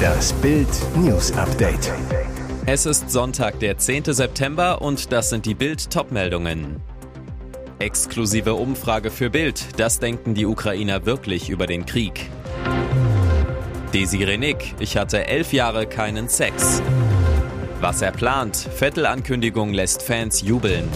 Das Bild News Update. Es ist Sonntag, der 10. September und das sind die Bild Topmeldungen. Exklusive Umfrage für Bild. Das denken die Ukrainer wirklich über den Krieg. Desiree Nick, ich hatte elf Jahre keinen Sex. Was er plant, Vettel-Ankündigung lässt Fans jubeln.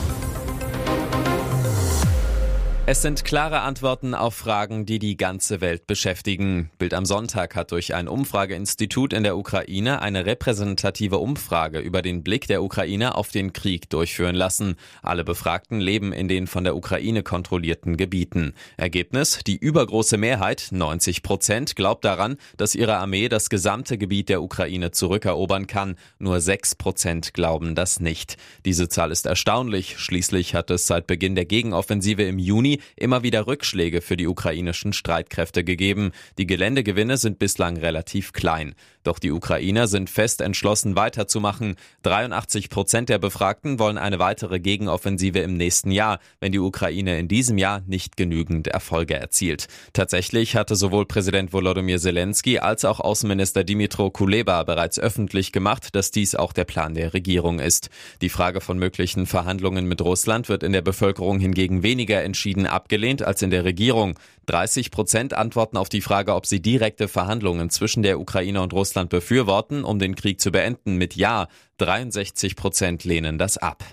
Es sind klare Antworten auf Fragen, die die ganze Welt beschäftigen. Bild am Sonntag hat durch ein Umfrageinstitut in der Ukraine eine repräsentative Umfrage über den Blick der Ukraine auf den Krieg durchführen lassen. Alle Befragten leben in den von der Ukraine kontrollierten Gebieten. Ergebnis? Die übergroße Mehrheit, 90 Prozent, glaubt daran, dass ihre Armee das gesamte Gebiet der Ukraine zurückerobern kann. Nur 6 Prozent glauben das nicht. Diese Zahl ist erstaunlich. Schließlich hat es seit Beginn der Gegenoffensive im Juni immer wieder Rückschläge für die ukrainischen Streitkräfte gegeben. Die Geländegewinne sind bislang relativ klein. Doch die Ukrainer sind fest entschlossen weiterzumachen. 83 Prozent der Befragten wollen eine weitere Gegenoffensive im nächsten Jahr, wenn die Ukraine in diesem Jahr nicht genügend Erfolge erzielt. Tatsächlich hatte sowohl Präsident Volodymyr Zelensky als auch Außenminister Dimitro Kuleba bereits öffentlich gemacht, dass dies auch der Plan der Regierung ist. Die Frage von möglichen Verhandlungen mit Russland wird in der Bevölkerung hingegen weniger entschieden abgelehnt als in der Regierung. 30 Prozent antworten auf die Frage, ob sie direkte Verhandlungen zwischen der Ukraine und Russland befürworten, um den Krieg zu beenden, mit Ja. 63 Prozent lehnen das ab.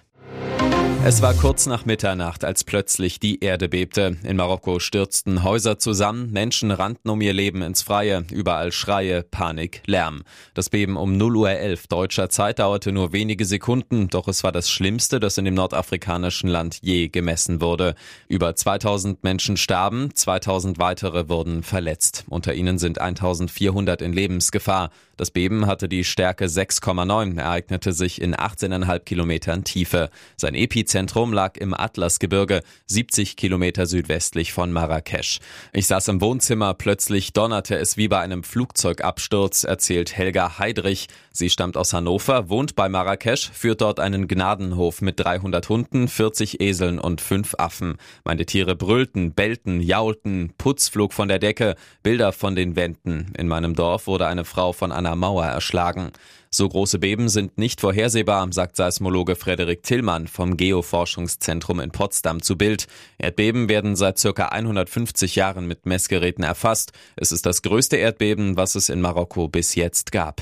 Es war kurz nach Mitternacht, als plötzlich die Erde bebte. In Marokko stürzten Häuser zusammen, Menschen rannten um ihr Leben ins Freie, überall Schreie, Panik, Lärm. Das Beben um 0 Uhr 11 deutscher Zeit dauerte nur wenige Sekunden, doch es war das Schlimmste, das in dem nordafrikanischen Land je gemessen wurde. Über 2000 Menschen starben, 2000 weitere wurden verletzt. Unter ihnen sind 1400 in Lebensgefahr. Das Beben hatte die Stärke 6,9, ereignete sich in 18,5 Kilometern Tiefe. Sein Epizentrum lag im Atlasgebirge, 70 Kilometer südwestlich von Marrakesch. Ich saß im Wohnzimmer, plötzlich donnerte es wie bei einem Flugzeugabsturz, erzählt Helga Heidrich. Sie stammt aus Hannover, wohnt bei Marrakesch, führt dort einen Gnadenhof mit 300 Hunden, 40 Eseln und 5 Affen. Meine Tiere brüllten, bellten, jaulten, Putz flog von der Decke, Bilder von den Wänden. In meinem Dorf wurde eine Frau von einer Mauer erschlagen. So große Beben sind nicht vorhersehbar, sagt Seismologe Frederik Tillmann vom Geoforschungszentrum in Potsdam zu Bild. Erdbeben werden seit circa 150 Jahren mit Messgeräten erfasst. Es ist das größte Erdbeben, was es in Marokko bis jetzt gab.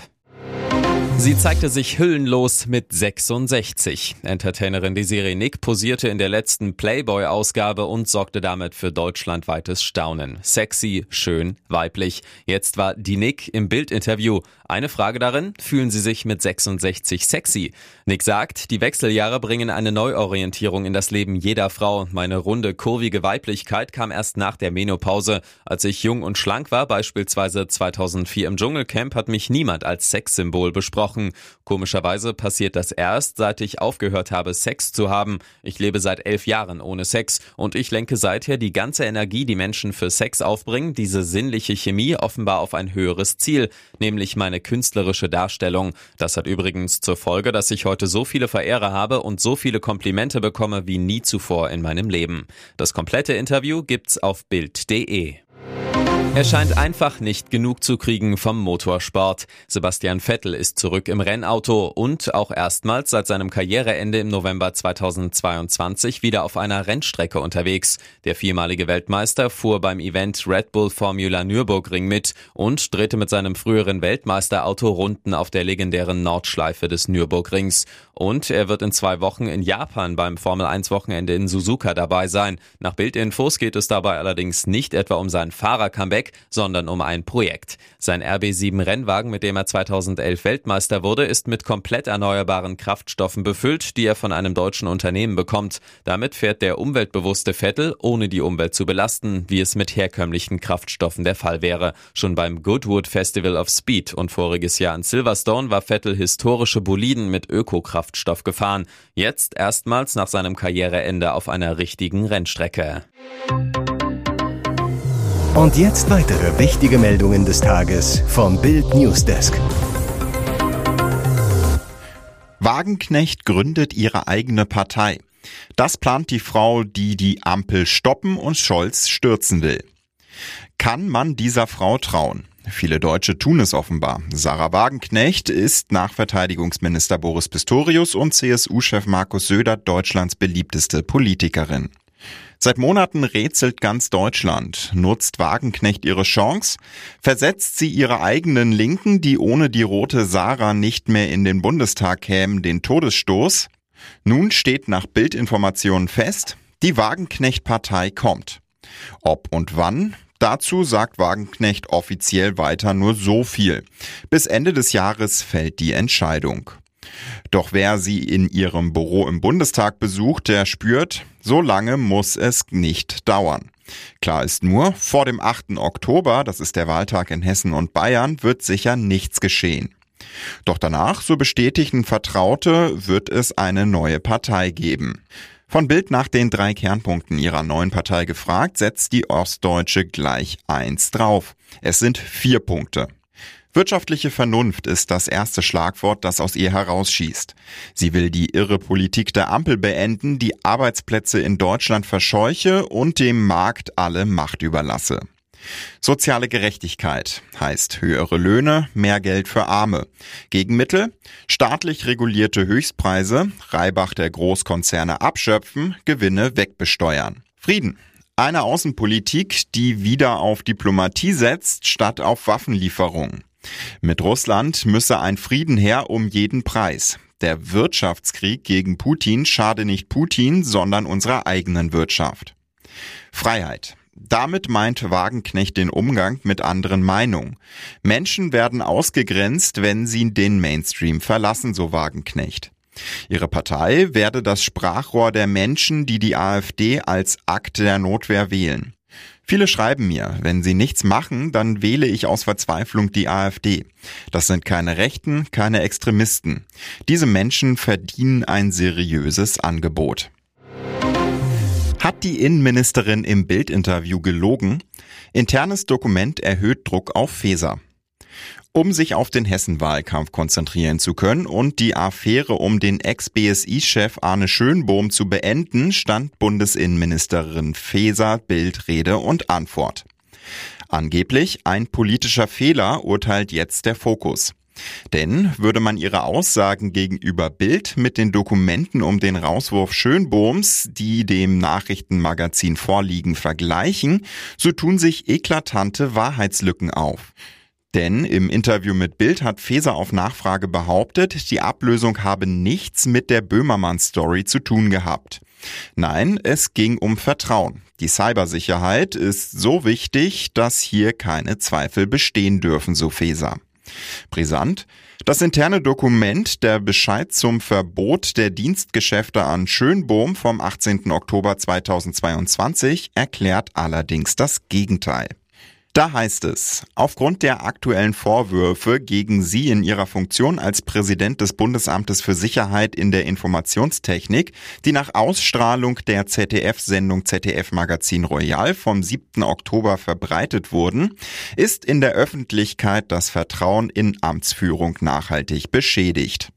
Sie zeigte sich hüllenlos mit 66. Entertainerin Desiree Nick posierte in der letzten Playboy-Ausgabe und sorgte damit für deutschlandweites Staunen. Sexy, schön, weiblich. Jetzt war die Nick im Bildinterview. Eine Frage darin, fühlen Sie sich mit 66 sexy? Nick sagt, die Wechseljahre bringen eine Neuorientierung in das Leben jeder Frau. Meine runde, kurvige Weiblichkeit kam erst nach der Menopause. Als ich jung und schlank war, beispielsweise 2004 im Dschungelcamp, hat mich niemand als Sexsymbol besprochen gesprochen. Komischerweise passiert das erst, seit ich aufgehört habe, Sex zu haben. Ich lebe seit elf Jahren ohne Sex und ich lenke seither die ganze Energie, die Menschen für Sex aufbringen, diese sinnliche Chemie offenbar auf ein höheres Ziel, nämlich meine künstlerische Darstellung. Das hat übrigens zur Folge, dass ich heute so viele Verehrer habe und so viele Komplimente bekomme wie nie zuvor in meinem Leben. Das komplette Interview gibt's auf Bild.de. Er scheint einfach nicht genug zu kriegen vom Motorsport. Sebastian Vettel ist zurück im Rennauto und auch erstmals seit seinem Karriereende im November 2022 wieder auf einer Rennstrecke unterwegs. Der viermalige Weltmeister fuhr beim Event Red Bull Formula Nürburgring mit und drehte mit seinem früheren Weltmeisterauto Runden auf der legendären Nordschleife des Nürburgrings. Und er wird in zwei Wochen in Japan beim Formel 1 Wochenende in Suzuka dabei sein. Nach Bildinfos geht es dabei allerdings nicht etwa um sein Fahrercomeback, Comeback, sondern um ein Projekt. Sein RB7 Rennwagen, mit dem er 2011 Weltmeister wurde, ist mit komplett erneuerbaren Kraftstoffen befüllt, die er von einem deutschen Unternehmen bekommt. Damit fährt der umweltbewusste Vettel, ohne die Umwelt zu belasten, wie es mit herkömmlichen Kraftstoffen der Fall wäre. Schon beim Goodwood Festival of Speed und voriges Jahr in Silverstone war Vettel historische Boliden mit Ökokraftstoff gefahren. Jetzt erstmals nach seinem Karriereende auf einer richtigen Rennstrecke. Und jetzt weitere wichtige Meldungen des Tages vom Bild Newsdesk. Wagenknecht gründet ihre eigene Partei. Das plant die Frau, die die Ampel stoppen und Scholz stürzen will. Kann man dieser Frau trauen? Viele Deutsche tun es offenbar. Sarah Wagenknecht ist nach Verteidigungsminister Boris Pistorius und CSU-Chef Markus Söder Deutschlands beliebteste Politikerin. Seit Monaten rätselt ganz Deutschland. Nutzt Wagenknecht ihre Chance? Versetzt sie ihre eigenen Linken, die ohne die rote Sarah nicht mehr in den Bundestag kämen, den Todesstoß? Nun steht nach Bildinformationen fest, die Wagenknecht-Partei kommt. Ob und wann? Dazu sagt Wagenknecht offiziell weiter nur so viel. Bis Ende des Jahres fällt die Entscheidung. Doch wer sie in ihrem Büro im Bundestag besucht, der spürt, so lange muss es nicht dauern. Klar ist nur, vor dem 8. Oktober, das ist der Wahltag in Hessen und Bayern, wird sicher nichts geschehen. Doch danach, so bestätigen Vertraute, wird es eine neue Partei geben. Von Bild nach den drei Kernpunkten ihrer neuen Partei gefragt, setzt die Ostdeutsche gleich eins drauf. Es sind vier Punkte. Wirtschaftliche Vernunft ist das erste Schlagwort, das aus ihr herausschießt. Sie will die irre Politik der Ampel beenden, die Arbeitsplätze in Deutschland verscheuche und dem Markt alle Macht überlasse. Soziale Gerechtigkeit heißt höhere Löhne, mehr Geld für Arme. Gegenmittel? Staatlich regulierte Höchstpreise, Reibach der Großkonzerne abschöpfen, Gewinne wegbesteuern. Frieden. Eine Außenpolitik, die wieder auf Diplomatie setzt, statt auf Waffenlieferungen. Mit Russland müsse ein Frieden her um jeden Preis. Der Wirtschaftskrieg gegen Putin schade nicht Putin, sondern unserer eigenen Wirtschaft. Freiheit. Damit meint Wagenknecht den Umgang mit anderen Meinungen. Menschen werden ausgegrenzt, wenn sie den Mainstream verlassen, so Wagenknecht. Ihre Partei werde das Sprachrohr der Menschen, die die AfD als Akt der Notwehr wählen. Viele schreiben mir, wenn sie nichts machen, dann wähle ich aus Verzweiflung die AfD. Das sind keine Rechten, keine Extremisten. Diese Menschen verdienen ein seriöses Angebot. Hat die Innenministerin im Bildinterview gelogen? Internes Dokument erhöht Druck auf Feser. Um sich auf den Hessenwahlkampf konzentrieren zu können und die Affäre um den Ex-BSI-Chef Arne Schönbohm zu beenden, stand Bundesinnenministerin Faeser Bild Rede und Antwort. Angeblich ein politischer Fehler, urteilt jetzt der Fokus. Denn würde man ihre Aussagen gegenüber Bild mit den Dokumenten um den Rauswurf Schönbohms, die dem Nachrichtenmagazin vorliegen, vergleichen, so tun sich eklatante Wahrheitslücken auf. Denn im Interview mit Bild hat Feser auf Nachfrage behauptet, die Ablösung habe nichts mit der Böhmermann-Story zu tun gehabt. Nein, es ging um Vertrauen. Die Cybersicherheit ist so wichtig, dass hier keine Zweifel bestehen dürfen, so Feser. Brisant. Das interne Dokument, der Bescheid zum Verbot der Dienstgeschäfte an Schönbohm vom 18. Oktober 2022 erklärt allerdings das Gegenteil. Da heißt es, aufgrund der aktuellen Vorwürfe gegen Sie in Ihrer Funktion als Präsident des Bundesamtes für Sicherheit in der Informationstechnik, die nach Ausstrahlung der ZDF-Sendung ZDF Magazin Royal vom 7. Oktober verbreitet wurden, ist in der Öffentlichkeit das Vertrauen in Amtsführung nachhaltig beschädigt.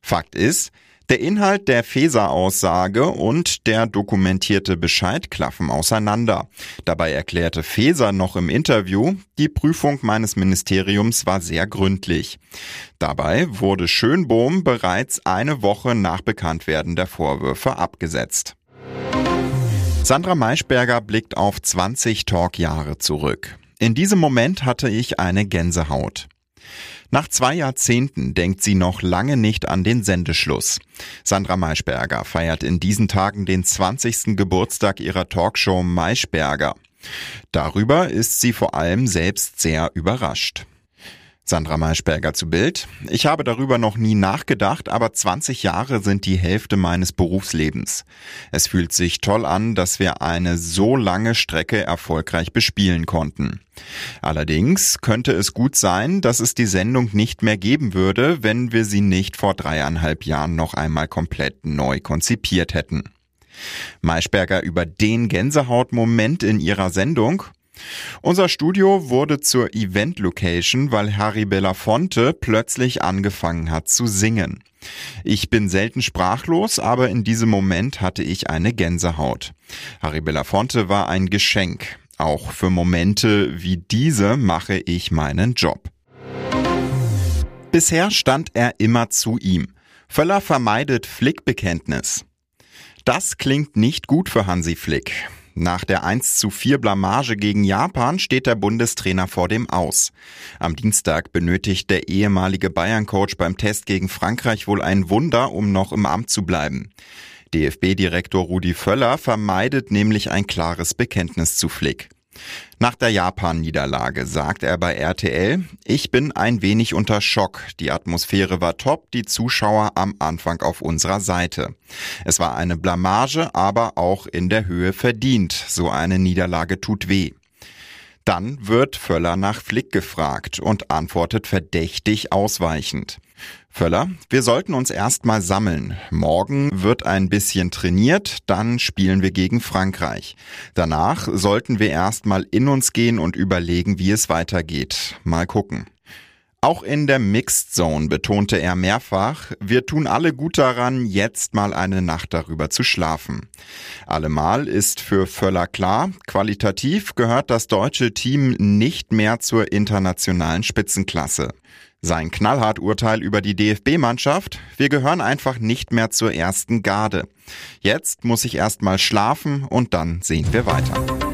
Fakt ist, der Inhalt der Feser-Aussage und der dokumentierte Bescheid klaffen auseinander. Dabei erklärte Feser noch im Interview, die Prüfung meines Ministeriums war sehr gründlich. Dabei wurde Schönbohm bereits eine Woche nach Bekanntwerden der Vorwürfe abgesetzt. Sandra Maischberger blickt auf 20 Talk-Jahre zurück. In diesem Moment hatte ich eine Gänsehaut. Nach zwei Jahrzehnten denkt sie noch lange nicht an den Sendeschluss. Sandra Maischberger feiert in diesen Tagen den 20. Geburtstag ihrer Talkshow Maischberger. Darüber ist sie vor allem selbst sehr überrascht. Sandra Maischberger zu Bild. Ich habe darüber noch nie nachgedacht, aber 20 Jahre sind die Hälfte meines Berufslebens. Es fühlt sich toll an, dass wir eine so lange Strecke erfolgreich bespielen konnten. Allerdings könnte es gut sein, dass es die Sendung nicht mehr geben würde, wenn wir sie nicht vor dreieinhalb Jahren noch einmal komplett neu konzipiert hätten. Maischberger über den Gänsehautmoment in ihrer Sendung unser Studio wurde zur Event-Location, weil Harry Belafonte plötzlich angefangen hat zu singen. Ich bin selten sprachlos, aber in diesem Moment hatte ich eine Gänsehaut. Harry Belafonte war ein Geschenk. Auch für Momente wie diese mache ich meinen Job. Bisher stand er immer zu ihm. Völler vermeidet Flick-Bekenntnis. Das klingt nicht gut für Hansi Flick. Nach der 1 zu 4 Blamage gegen Japan steht der Bundestrainer vor dem Aus. Am Dienstag benötigt der ehemalige Bayern-Coach beim Test gegen Frankreich wohl ein Wunder, um noch im Amt zu bleiben. DFB-Direktor Rudi Völler vermeidet nämlich ein klares Bekenntnis zu Flick. Nach der Japan-Niederlage sagt er bei RTL, ich bin ein wenig unter Schock. Die Atmosphäre war top, die Zuschauer am Anfang auf unserer Seite. Es war eine Blamage, aber auch in der Höhe verdient. So eine Niederlage tut weh. Dann wird Völler nach Flick gefragt und antwortet verdächtig ausweichend. Völler, wir sollten uns erstmal sammeln. Morgen wird ein bisschen trainiert, dann spielen wir gegen Frankreich. Danach sollten wir erstmal in uns gehen und überlegen, wie es weitergeht. Mal gucken. Auch in der Mixed Zone betonte er mehrfach, wir tun alle gut daran, jetzt mal eine Nacht darüber zu schlafen. Allemal ist für Völler klar, qualitativ gehört das deutsche Team nicht mehr zur internationalen Spitzenklasse. Sein knallhart Urteil über die DFB-Mannschaft, wir gehören einfach nicht mehr zur ersten Garde. Jetzt muss ich erst mal schlafen und dann sehen wir weiter.